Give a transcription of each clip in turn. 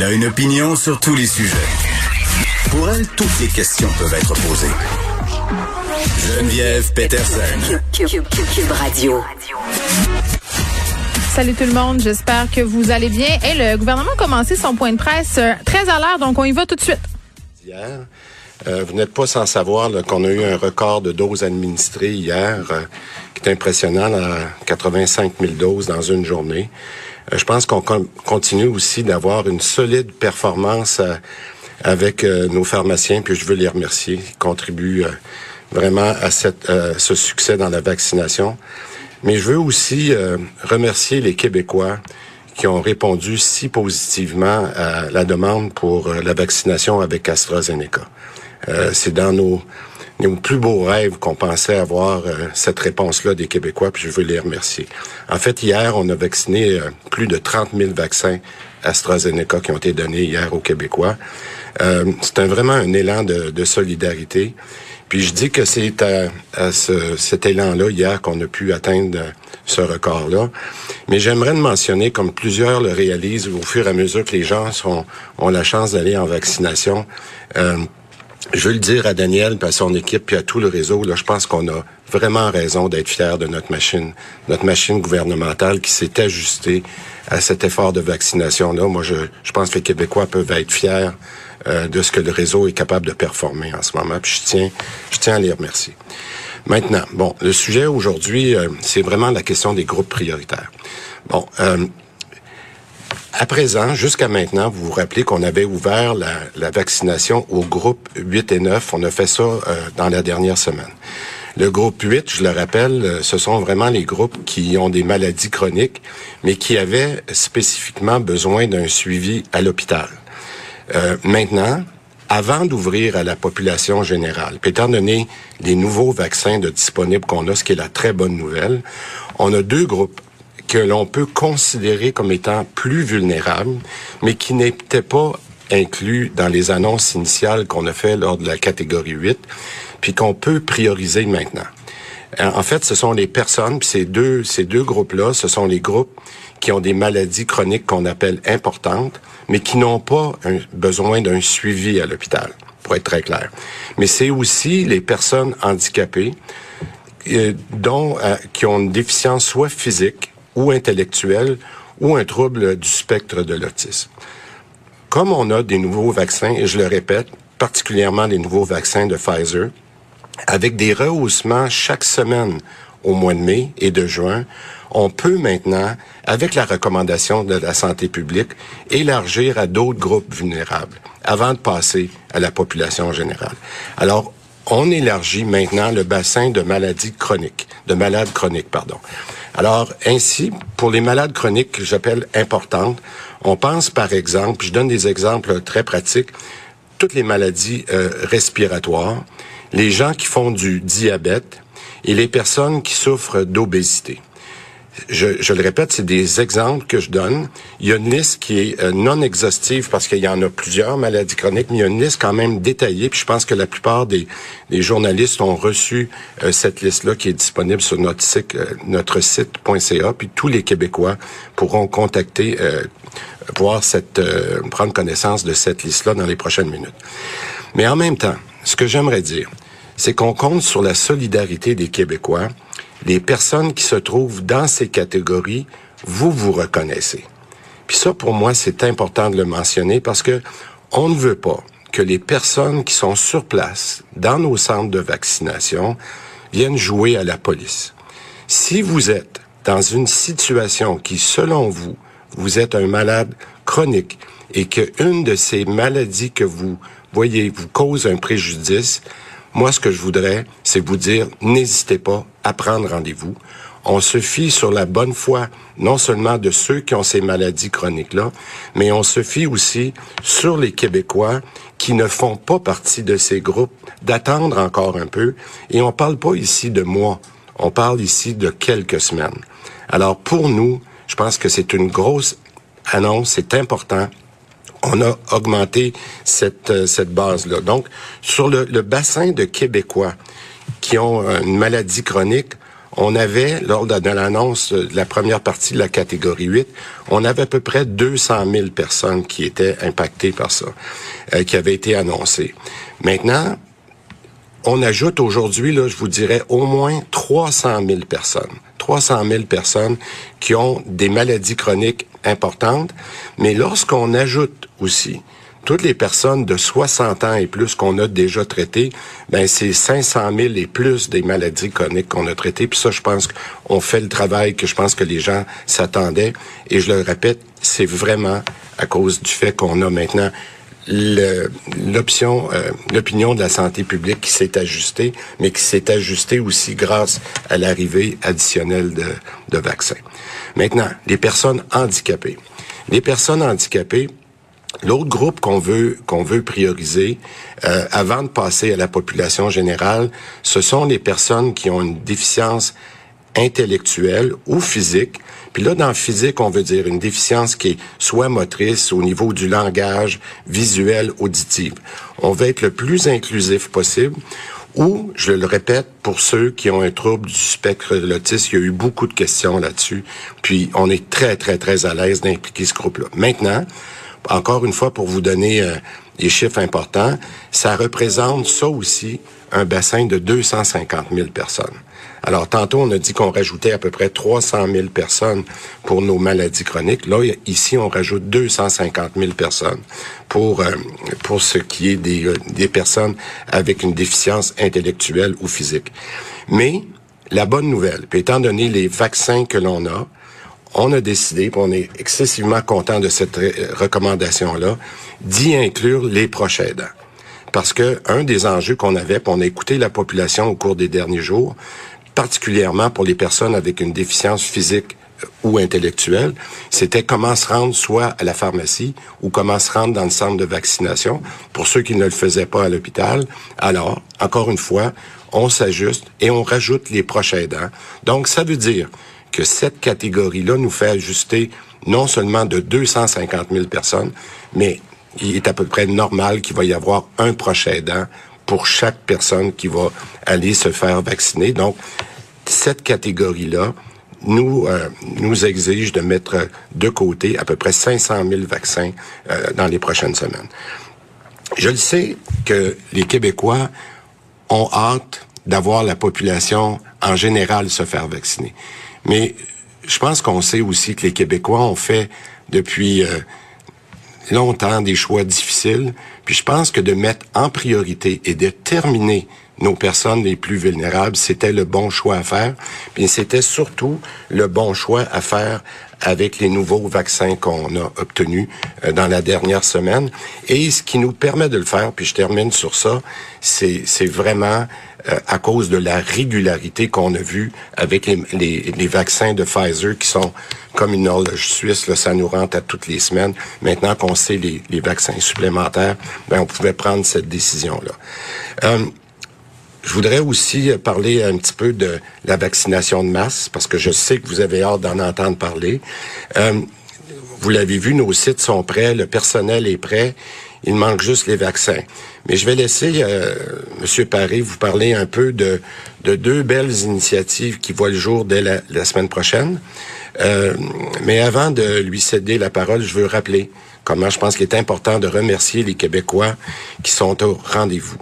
Elle a une opinion sur tous les sujets. Pour elle, toutes les questions peuvent être posées. Geneviève Peterson. Cube Radio. Salut tout le monde, j'espère que vous allez bien. Et le gouvernement a commencé son point de presse euh, très à l'heure, donc on y va tout de suite. Hier, euh, vous n'êtes pas sans savoir qu'on a eu un record de doses administrées hier, euh, qui est impressionnant, à 85 000 doses dans une journée. je pense qu'on continue aussi d'avoir une solide performance avec nos pharmaciens, puis je veux les remercier. Ils contribuent vraiment à cette, ce succès dans la vaccination. Mais je veux aussi euh, remercier les Québécois qui ont répondu si positivement à la demande pour euh, la vaccination avec AstraZeneca. Euh, c'est dans nos, nos, plus beaux rêves qu'on pensait avoir cette réponse-là des Québécois, puis je veux les remercier. En fait, hier, on a vacciné plus de 30 000 vaccins AstraZeneca qui ont été donnés hier aux Québécois. c'est vraiment un élan de, de solidarité. Puis je dis que c'est à, ce, cet élan-là hier qu'on a pu atteindre ce record-là. Mais j'aimerais mentionner, comme plusieurs le réalisent au fur et à mesure que les gens sont, ont la chance d'aller en vaccination, euh, je veux le dire à Daniel, puis à son équipe, puis à tout le réseau, là, je pense qu'on a vraiment raison d'être fiers de notre machine, notre machine gouvernementale qui s'est ajustée à cet effort de vaccination-là. Moi, je, je pense que les Québécois peuvent être fiers euh, de ce que le réseau est capable de performer en ce moment. Puis je tiens, je tiens à les remercier. Maintenant, bon, le sujet aujourd'hui, euh, c'est vraiment la question des groupes prioritaires. Bon, euh, à présent, jusqu'à maintenant, vous vous rappelez qu'on avait ouvert la, la, vaccination au groupe 8 et 9. On a fait ça dans la dernière semaine. Le groupe 8, je le rappelle, ce sont vraiment les groupes qui ont des maladies chroniques, mais qui avaient spécifiquement besoin d'un suivi à l'hôpital. Euh, maintenant, avant d'ouvrir à la population générale, puis étant donné les nouveaux vaccins de disponibles qu'on a, ce qui est la très bonne nouvelle, on a deux groupes que l'on peut considérer comme étant plus vulnérables, mais qui n'étaient pas inclus dans les annonces initiales qu'on a fait lors de la catégorie 8, puis qu'on peut prioriser maintenant. En fait, ce sont les personnes, puis ces deux, ces deux groupes-là, ce sont les groupes qui ont des maladies chroniques qu'on appelle importantes, mais qui n'ont pas un, besoin d'un suivi à l'hôpital, pour être très clair. Mais c'est aussi les personnes handicapées euh, dont, euh, qui ont une déficience soit physique ou intellectuelle ou un trouble du spectre de l'autisme. Comme on a des nouveaux vaccins, et je le répète, particulièrement les nouveaux vaccins de Pfizer, avec des rehaussements chaque semaine au mois de mai et de juin, on peut maintenant, avec la recommandation de la santé publique, élargir à d'autres groupes vulnérables avant de passer à la population générale. Alors, on élargit maintenant le bassin de maladies chroniques, de malades chroniques, pardon. Alors, ainsi, pour les malades chroniques que j'appelle importantes, on pense par exemple, je donne des exemples très pratiques, toutes les maladies euh, respiratoires, les gens qui font du diabète et les personnes qui souffrent d'obésité je, je, le répète, c'est des exemples que je donne. Il y a une liste qui est euh, non exhaustive parce qu'il y en a plusieurs maladies chroniques, mais il y a une liste quand même détaillée. Puis je pense que la plupart des, des journalistes ont reçu euh, cette liste-là qui est disponible sur notre site, euh, notre site.ca. Puis tous les Québécois pourront contacter, voir cette, prendre connaissance de cette liste-là dans les prochaines minutes. Mais en même temps, ce que j'aimerais dire, c'est qu'on compte sur la solidarité des Québécois les personnes qui se trouvent dans ces catégories, vous vous reconnaissez. Puis ça, pour moi, c'est important de le mentionner parce que on ne veut pas que les personnes qui sont sur place dans nos centres de vaccination viennent jouer à la police. Si vous êtes dans une situation qui, selon vous, vous êtes un malade chronique et que une de ces maladies que vous voyez vous cause un préjudice, moi, ce que je voudrais, c'est vous dire, n'hésitez pas à prendre rendez-vous. On se fie sur la bonne foi, non seulement de ceux qui ont ces maladies chroniques-là, mais on se fie aussi sur les Québécois qui ne font pas partie de ces groupes, d'attendre encore un peu. Et on parle pas ici de mois, on parle ici de quelques semaines. Alors pour nous, je pense que c'est une grosse annonce, c'est important on a augmenté cette, euh, cette base-là. Donc, sur le, bassin de Québécois qui ont une maladie chronique, on avait, lors de, l'annonce de la première partie de la catégorie 8, on avait à peu près 200 000 personnes qui étaient impactées par ça, euh, qui avaient été annoncées. Maintenant, on ajoute aujourd'hui, là, je vous dirais, au moins 300 000 personnes. 300 000 personnes qui ont des maladies chroniques importantes. Mais lorsqu'on ajoute aussi toutes les personnes de 60 ans et plus qu'on a déjà traitées, ben c'est 500 000 et plus des maladies chroniques qu'on a traitées. Puis ça, je pense qu'on fait le travail que je pense que les gens s'attendaient. Et je le répète, c'est vraiment à cause du fait qu'on a maintenant l'option, euh, l'opinion de la santé publique qui s'est ajustée, mais qui s'est ajustée aussi grâce à l'arrivée additionnelle de, de vaccins. Maintenant, les personnes handicapées. Les personnes handicapées, L'autre groupe qu'on veut qu'on veut prioriser euh, avant de passer à la population générale, ce sont les personnes qui ont une déficience intellectuelle ou physique. Puis là, dans physique, on veut dire une déficience qui est soit motrice au niveau du langage, visuel, auditif. On veut être le plus inclusif possible. Ou, je le répète, pour ceux qui ont un trouble du spectre de l'autisme, il y a eu beaucoup de questions là-dessus. Puis, on est très, très, très à l'aise d'impliquer ce groupe-là. Maintenant, encore une fois, pour vous donner euh, des chiffres importants, ça représente ça aussi un bassin de 250 000 personnes. Alors, tantôt, on a dit qu'on rajoutait à peu près 300 000 personnes pour nos maladies chroniques. Là, ici, on rajoute 250 000 personnes pour, euh, pour ce qui est des, euh, des personnes avec une déficience intellectuelle ou physique. Mais, la bonne nouvelle, puis étant donné les vaccins que l'on a, on a décidé, on est excessivement content de cette recommandation-là, d'y inclure les proches aidants. Parce que un des enjeux qu'on avait, puis on a écouté la population au cours des derniers jours, particulièrement pour les personnes avec une déficience physique euh, ou intellectuelle, c'était comment se rendre soit à la pharmacie ou comment se rendre dans le centre de vaccination pour ceux qui ne le faisaient pas à l'hôpital. Alors, encore une fois, on s'ajuste et on rajoute les proches aidants. Donc, ça veut dire que cette catégorie-là nous fait ajuster non seulement de 250 000 personnes, mais il est à peu près normal qu'il va y avoir un proche aidant pour chaque personne qui va aller se faire vacciner. Donc, cette catégorie-là nous euh, nous exige de mettre de côté à peu près 500 000 vaccins euh, dans les prochaines semaines. Je le sais que les Québécois ont hâte d'avoir la population en général se faire vacciner. Mais je pense qu'on sait aussi que les Québécois ont fait depuis euh, longtemps des choix difficiles. Puis je pense que de mettre en priorité et de terminer nos personnes les plus vulnérables, c'était le bon choix à faire. Puis c'était surtout le bon choix à faire avec les nouveaux vaccins qu'on a obtenus euh, dans la dernière semaine. Et ce qui nous permet de le faire, puis je termine sur ça, c'est vraiment euh, à cause de la régularité qu'on a vue avec les, les, les, vaccins de Pfizer qui sont comme une horloge suisse, là, ça nous rentre à toutes les semaines. Maintenant qu'on sait les, les, vaccins supplémentaires, ben, on pouvait prendre cette décision-là. Euh, je voudrais aussi parler un petit peu de la vaccination de masse, parce que je sais que vous avez hâte d'en entendre parler. Euh, vous l'avez vu, nos sites sont prêts, le personnel est prêt. Il manque juste les vaccins. Mais je vais laisser euh, M. Paré vous parler un peu de, de, deux belles initiatives qui voient le jour dès la, la semaine prochaine. Euh, mais avant de lui céder la parole, je veux rappeler comment je pense qu'il est important de remercier les Québécois qui sont au rendez-vous.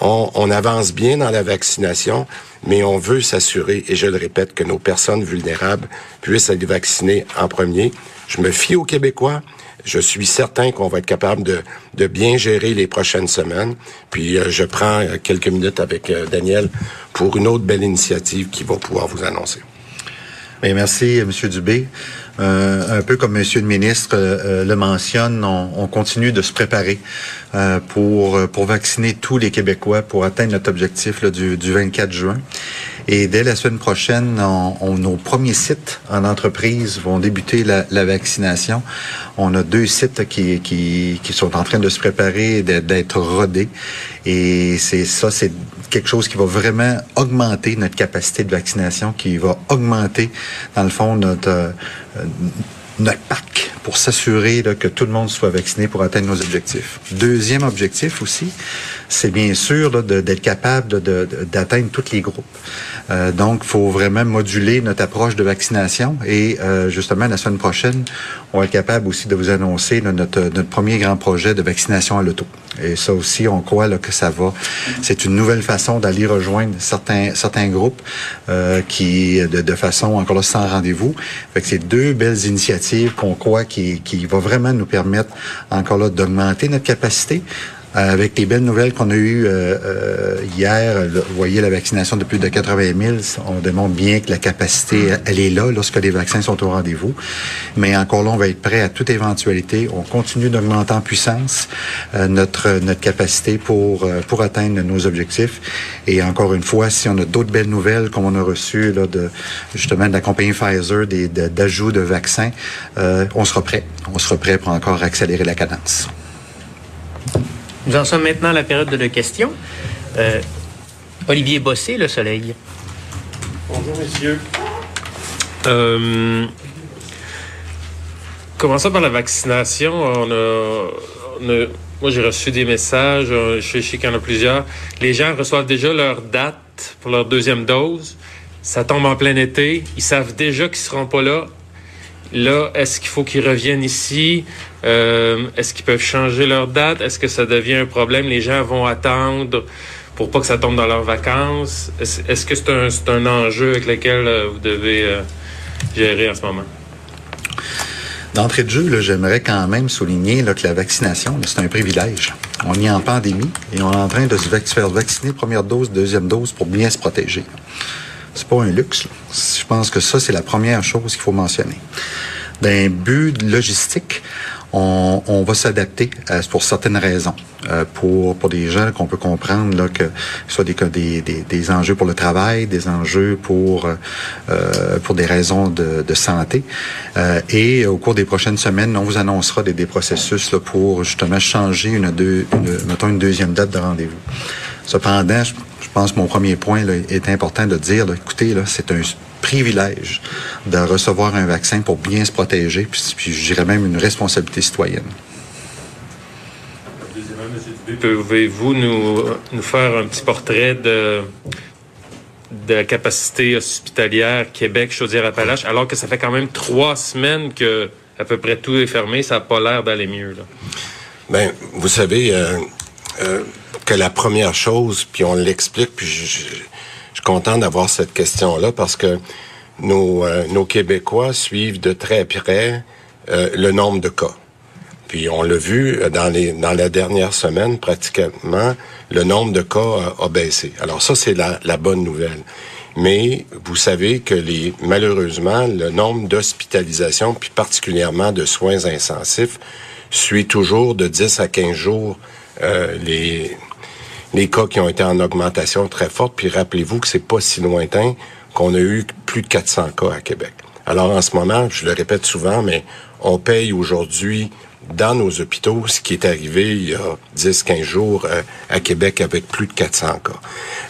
On, on, avance bien dans la vaccination, mais on veut s'assurer, et je le répète, que nos personnes vulnérables puissent être vaccinées en premier. Je me fie aux Québécois je suis certain qu'on va être capable de, de, bien gérer les prochaines semaines. Puis euh, je prends euh, quelques minutes avec euh, Daniel pour une autre belle initiative qui va pouvoir vous annoncer. Bien, merci, M. Dubé. un peu comme Monsieur le ministre le mentionne, on, on, continue de se préparer pour vacciner tous les Québécois pour atteindre notre objectif du, du 24 juin. Et dès la semaine prochaine, on, nos premiers sites en entreprise vont débuter la, la vaccination. On a deux sites qui, qui, qui, sont en train de se préparer, d'être rodés. Et c'est ça, c'est quelque chose qui va vraiment augmenter notre capacité de vaccination, qui va augmenter, dans le fond, notre, euh, notre parc pour s'assurer que tout le monde soit vacciné pour atteindre nos objectifs. Deuxième objectif aussi, c'est bien sûr d'être capable d'atteindre tous les groupes. Euh, donc, il faut vraiment moduler notre approche de vaccination et euh, justement, la semaine prochaine, on va être capable aussi de vous annoncer notre, notre premier grand projet de vaccination à l'auto. Et ça aussi, on croit là, que ça va. C'est une nouvelle façon d'aller rejoindre certains certains groupes euh, qui, de, de, façon encore là sans rendez-vous. Fait que c'est deux belles initiatives qu'on croit qui, qui va vraiment nous permettre encore là d'augmenter notre capacité, avec les belles nouvelles qu'on a eues euh, euh, hier, vous voyez la vaccination de plus de 80 000, on démontre bien que la capacité, elle est là lorsque les vaccins sont au rendez-vous. Mais encore là, on va être prêt à toute éventualité. On continue d'augmenter en puissance notre notre capacité pour pour atteindre nos objectifs. Et encore une fois, si on a d'autres belles nouvelles comme on a reçu là de justement de la compagnie Pfizer, d'ajouts de, vaccins, on sera prêt. On sera prêt pour encore accélérer la cadence. Nous en sommes maintenant à la période de questions. Euh, Olivier Bossé, Le Soleil. Bonjour, messieurs. Euh, commençons par la vaccination. On a, moi, j'ai reçu des messages, je sais qu'il y en a plusieurs. Les gens reçoivent déjà leur date pour leur deuxième dose. Ça tombe en plein été. Ils savent déjà qu'ils seront pas là. Là, est-ce qu'il faut qu'ils reviennent ici? Euh, est-ce qu'ils peuvent changer leur date? Est-ce que ça devient un problème? Les gens vont attendre pour pas que ça tombe dans leurs vacances? Est-ce que c'est un, enjeu avec lequel euh, vous devez euh, gérer en ce moment? D'entrée de jeu, j'aimerais quand même souligner que la vaccination, c'est un privilège. On est en pandémie et on est en train de se faire vacciner première dose, deuxième dose pour bien se protéger. C'est pas un luxe. Je pense que ça, c'est la première chose qu'il faut mentionner. D'un but logistique, on, va s'adapter euh, pour certaines raisons. Euh, pour, pour des gens qu'on peut comprendre là, que ce soit des, des, des, des, enjeux pour le travail, des enjeux pour, euh, pour des raisons de, santé. Et au cours des prochaines semaines, on vous annoncera des, des processus pour justement changer une, deux, une deuxième date de rendez-vous. Cependant, je, pense que mon premier point là, est important de dire, là, écoutez, là, c'est un privilège de recevoir un vaccin pour bien se protéger, puis, puis je dirais même une responsabilité citoyenne. Pouvez-vous nous, nous faire un petit portrait de, de la capacité hospitalière Québec, Chaudière-Appalaches, alors que ça fait quand même trois semaines que à peu près tout est fermé, ça n'a pas l'air d'aller mieux. Là? Ben, vous savez euh, euh, que la première chose, puis on l'explique, puis je, je, suis content d'avoir cette question-là parce que nos, euh, nos Québécois suivent de très près euh, le nombre de cas. Puis on l'a vu euh, dans les dans la dernière semaine, pratiquement, le nombre de cas a, baissé. Alors ça, c'est la, la bonne nouvelle. Mais vous savez que les malheureusement, le nombre d'hospitalisations, puis particulièrement de soins intensifs, suit toujours de 10 à 15 jours euh, les les cas qui ont été en augmentation très forte. Puis rappelez-vous que c'est pas si lointain qu'on a eu plus de 400 cas à Québec. Alors en ce moment, je le répète souvent, mais on paye aujourd'hui dans nos hôpitaux ce qui est arrivé il y a 10-15 jours euh, à Québec avec plus de 400 cas.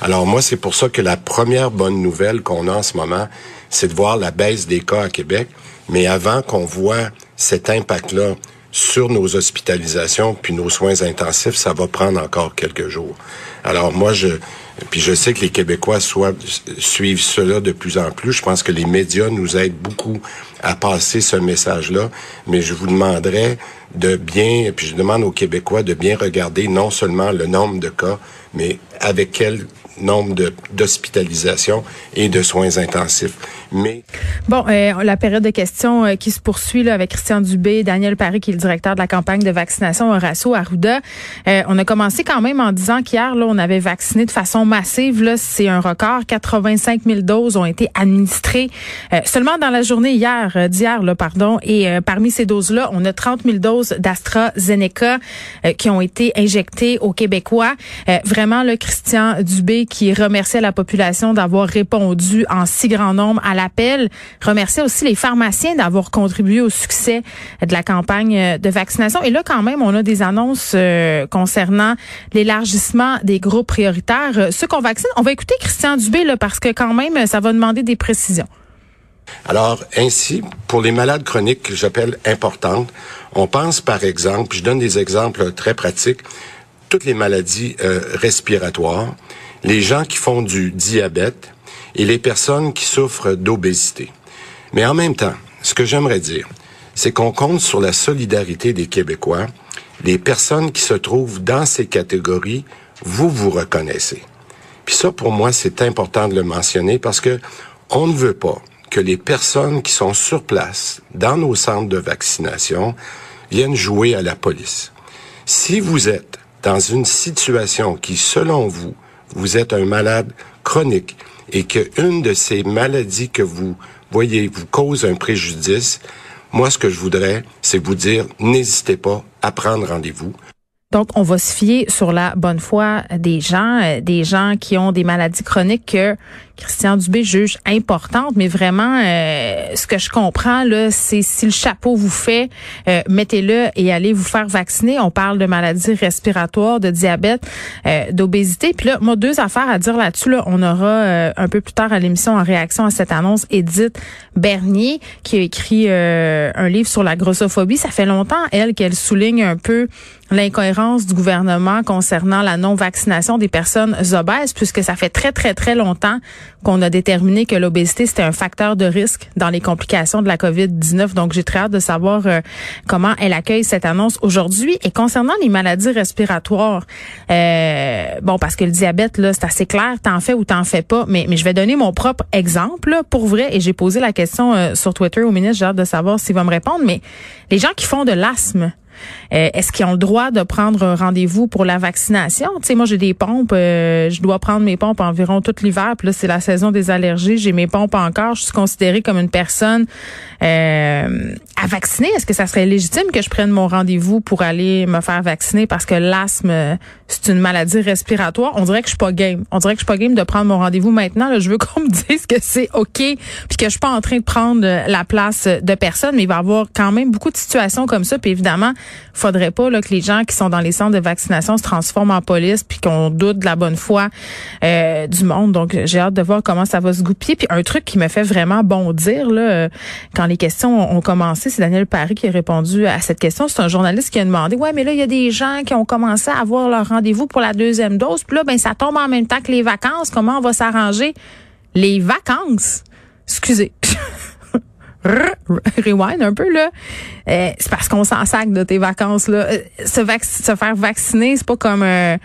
Alors moi, c'est pour ça que la première bonne nouvelle qu'on a en ce moment, c'est de voir la baisse des cas à Québec. Mais avant qu'on voit cet impact-là sur nos hospitalisations puis nos soins intensifs, ça va prendre encore quelques jours. Alors moi, je puis je sais que les Québécois suivent cela de plus en plus. Je pense que les médias nous aident beaucoup à passer ce message-là. Mais je vous demanderais de bien, puis je demande aux Québécois de bien regarder non seulement le nombre de cas, mais avec quel nombre d'hospitalisations et de soins intensifs. Bon, euh, la période de questions euh, qui se poursuit là, avec Christian Dubé, Daniel Paris qui est le directeur de la campagne de vaccination Horacio Arruda. Euh, on a commencé quand même en disant qu'hier là, on avait vacciné de façon massive. Là, c'est un record. 85 000 doses ont été administrées seulement dans la journée hier, d'hier, là, pardon. Et parmi ces doses-là, on a 30 000 doses d'AstraZeneca qui ont été injectées aux Québécois. vraiment, le Christian Dubé qui remerciait la population d'avoir répondu en si grand nombre à l'appel. Remerciait aussi les pharmaciens d'avoir contribué au succès de la campagne de vaccination. Et là, quand même, on a des annonces euh, concernant l'élargissement des groupes prioritaires. Euh, ceux qu'on vaccine, on va écouter Christian Dubé là, parce que quand même, ça va demander des précisions. Alors, ainsi, pour les malades chroniques que j'appelle importantes, on pense par exemple, je donne des exemples très pratiques, toutes les maladies euh, respiratoires, les gens qui font du diabète et les personnes qui souffrent d'obésité. Mais en même temps, ce que j'aimerais dire, c'est qu'on compte sur la solidarité des Québécois. Les personnes qui se trouvent dans ces catégories, vous vous reconnaissez. Puis ça, pour moi, c'est important de le mentionner parce que on ne veut pas que les personnes qui sont sur place dans nos centres de vaccination viennent jouer à la police. Si vous êtes dans une situation qui, selon vous, vous êtes un malade chronique et qu'une de ces maladies que vous voyez vous cause un préjudice, moi, ce que je voudrais, c'est vous dire, n'hésitez pas à prendre rendez-vous. Donc, on va se fier sur la bonne foi des gens, euh, des gens qui ont des maladies chroniques que Christian Dubé juge importantes, mais vraiment, euh, ce que je comprends là, c'est si le chapeau vous fait, euh, mettez-le et allez vous faire vacciner. On parle de maladies respiratoires, de diabète, d'obésité. Puis là, moi, deux affaires à dire là-dessus. Là, on aura un peu plus tard à l'émission en réaction à cette annonce Edith Bernier qui a écrit un livre sur la grossophobie. Ça fait longtemps elle qu'elle souligne un peu l'incohérence du gouvernement concernant la non-vaccination des personnes obèses, puisque ça fait très, très, très longtemps qu'on a déterminé que l'obésité, c'était un facteur de risque dans les complications de la COVID-19. Donc, j'ai très hâte de savoir euh, comment elle accueille cette annonce aujourd'hui. Et concernant les maladies respiratoires, euh, bon, parce que le diabète, là, c'est assez clair, t'en fais ou t'en fais pas, mais, mais je vais donner mon propre exemple, pour vrai, et j'ai posé la question euh, sur Twitter au ministre, j'ai hâte de savoir s'il va me répondre, mais les gens qui font de l'asthme, euh, est-ce qu'ils ont le droit de prendre un rendez-vous pour la vaccination? Tu sais, moi, j'ai des pompes. Euh, je dois prendre mes pompes environ tout l'hiver. Puis là, c'est la saison des allergies. J'ai mes pompes encore. Je suis considérée comme une personne euh, à vacciner. Est-ce que ça serait légitime que je prenne mon rendez-vous pour aller me faire vacciner parce que l'asthme, c'est une maladie respiratoire? On dirait que je suis pas game. On dirait que je suis pas game de prendre mon rendez-vous maintenant. Là, je veux qu'on me dise que c'est OK puis que je suis pas en train de prendre la place de personne. Mais il va y avoir quand même beaucoup de situations comme ça. Puis évidemment, faudrait pas là, que les gens qui sont dans les centres de vaccination se transforment en police puis qu'on doute de la bonne foi euh, du monde. Donc, j'ai hâte de voir comment ça va se goupiller. Puis un truc qui me fait vraiment bondir là, euh, quand les questions ont commencé, c'est Daniel Paris qui a répondu à cette question. C'est un journaliste qui a demandé, ouais, mais là, il y a des gens qui ont commencé à avoir leur rendez-vous pour la deuxième dose. Puis là, ben, ça tombe en même temps que les vacances. Comment on va s'arranger? Les vacances? Excusez. rewind un peu là. Euh, c'est parce qu'on s'en sac de tes vacances là. Euh, se, se faire vacciner, c'est pas comme un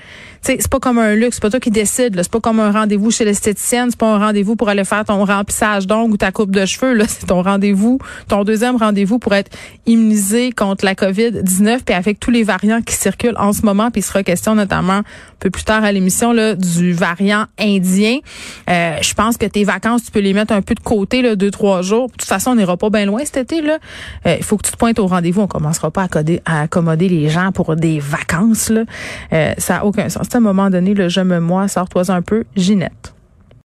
c'est pas comme un luxe, c'est pas toi qui décides. C'est pas comme un rendez-vous chez l'esthéticienne, c'est pas un rendez-vous pour aller faire ton remplissage d'ongles ou ta coupe de cheveux. Là, c'est ton rendez-vous, ton deuxième rendez-vous pour être immunisé contre la COVID-19, puis avec tous les variants qui circulent en ce moment, puis il sera question notamment un peu plus tard à l'émission là du variant indien. Euh, je pense que tes vacances, tu peux les mettre un peu de côté là, deux trois jours. De toute façon, on n'ira pas bien loin cet été là. Euh, il faut que tu te pointes au rendez-vous. On commencera pas à, à accommoder les gens pour des vacances là. Euh, ça a aucun sens à un moment donné, le je me moi, sors-toi un peu, Ginette.